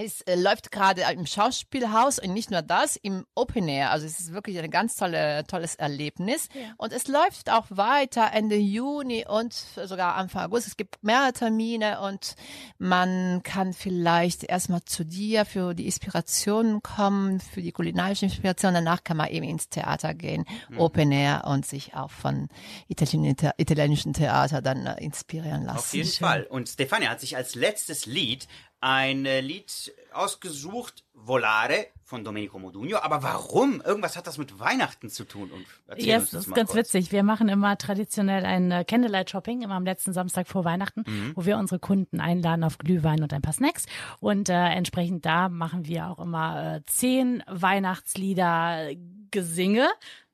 Es äh, läuft gerade im Schauspielhaus und nicht nur das, im Open Air. Also es ist wirklich ein ganz tolle, tolles Erlebnis. Und es läuft auch weiter Ende Juni und sogar Anfang August. Es gibt mehrere Termine und man kann vielleicht erstmal zu dir für die Inspirationen kommen, für die kulinarische Inspiration. Danach kann man eben ins Theater gehen, Open Air und sich auch von italienischen, The italienischen Theater dann äh, inspirieren lassen. Auf jeden Fall. Und Stefania hat sich als letztes Lied ein äh, Lied ausgesucht, Volare von Domenico Modugno. Aber warum? Irgendwas hat das mit Weihnachten zu tun. Und erzähl Ja, uns das ist ganz kurz. witzig. Wir machen immer traditionell ein äh, Candlelight Shopping, immer am letzten Samstag vor Weihnachten, Mhm. wo wir unsere Kunden einladen auf Glühwein und ein paar Snacks. Und äh, entsprechend da machen wir auch immer äh, zehn Weihnachtslieder Gesinge.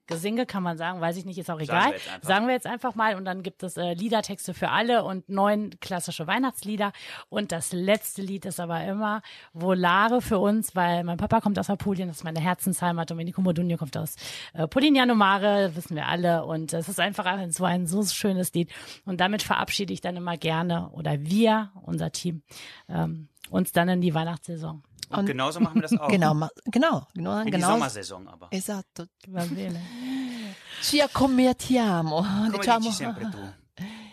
Gesinge kann man sagen, weiß ich nicht, ist auch Sagen egal. wir jetzt einfach. Sagen wir jetzt einfach mal und dann gibt es äh, Liedertexte für alle und neun klassische Weihnachtslieder und das letzte Lied ist aber immer Volare für uns, weil mein Papa kommt aus Apulien, das ist meine Herzensheimat, Domenico Modugno kommt aus äh, Polignano Mare, wissen wir alle und es ist einfach ein, so ein so schönes Lied und damit verabschiede ich dann immer gerne oder wir, unser Team, ähm, uns dann in die Weihnachtssaison. Und genauso machen wir das auch. Genau, genau, genau, In die genau. Sommersaison aber. Esatto. Va bene. Ci accomiatiamo, Come diciamo. dici sempre tu.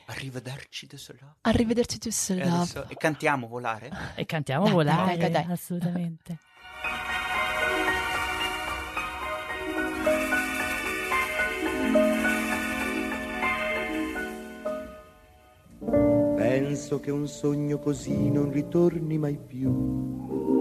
Arrivederci Düsseldorf. Arrivederci E, Düsseldorf. adesso- e cantiamo Volare? E cantiamo Dai, volare, dai, dai. assolutamente. penso che un sogno così non ritorni mai più.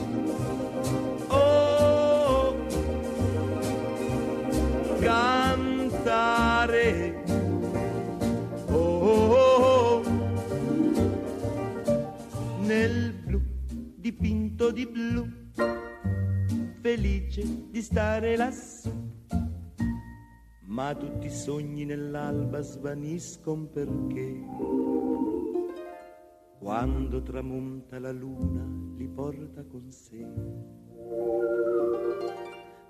Cantare. Oh, oh, oh. nel blu dipinto di blu, felice di stare lassù. Ma tutti i sogni nell'alba svaniscono perché quando tramonta la luna li porta con sé.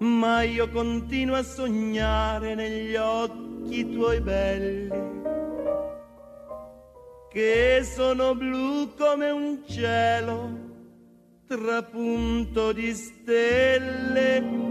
Ma io continuo a sognare negli occhi tuoi belli, che sono blu come un cielo trapunto di stelle.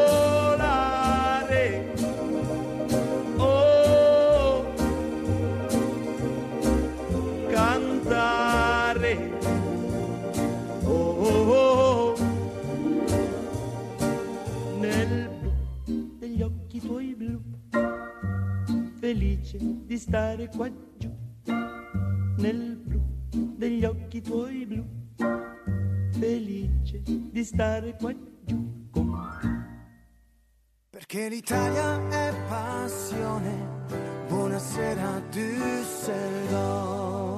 Felice di stare qua giù nel blu degli occhi tuoi blu, felice di stare qua giù con me. Perché l'Italia è passione. Buonasera Düsseldorf.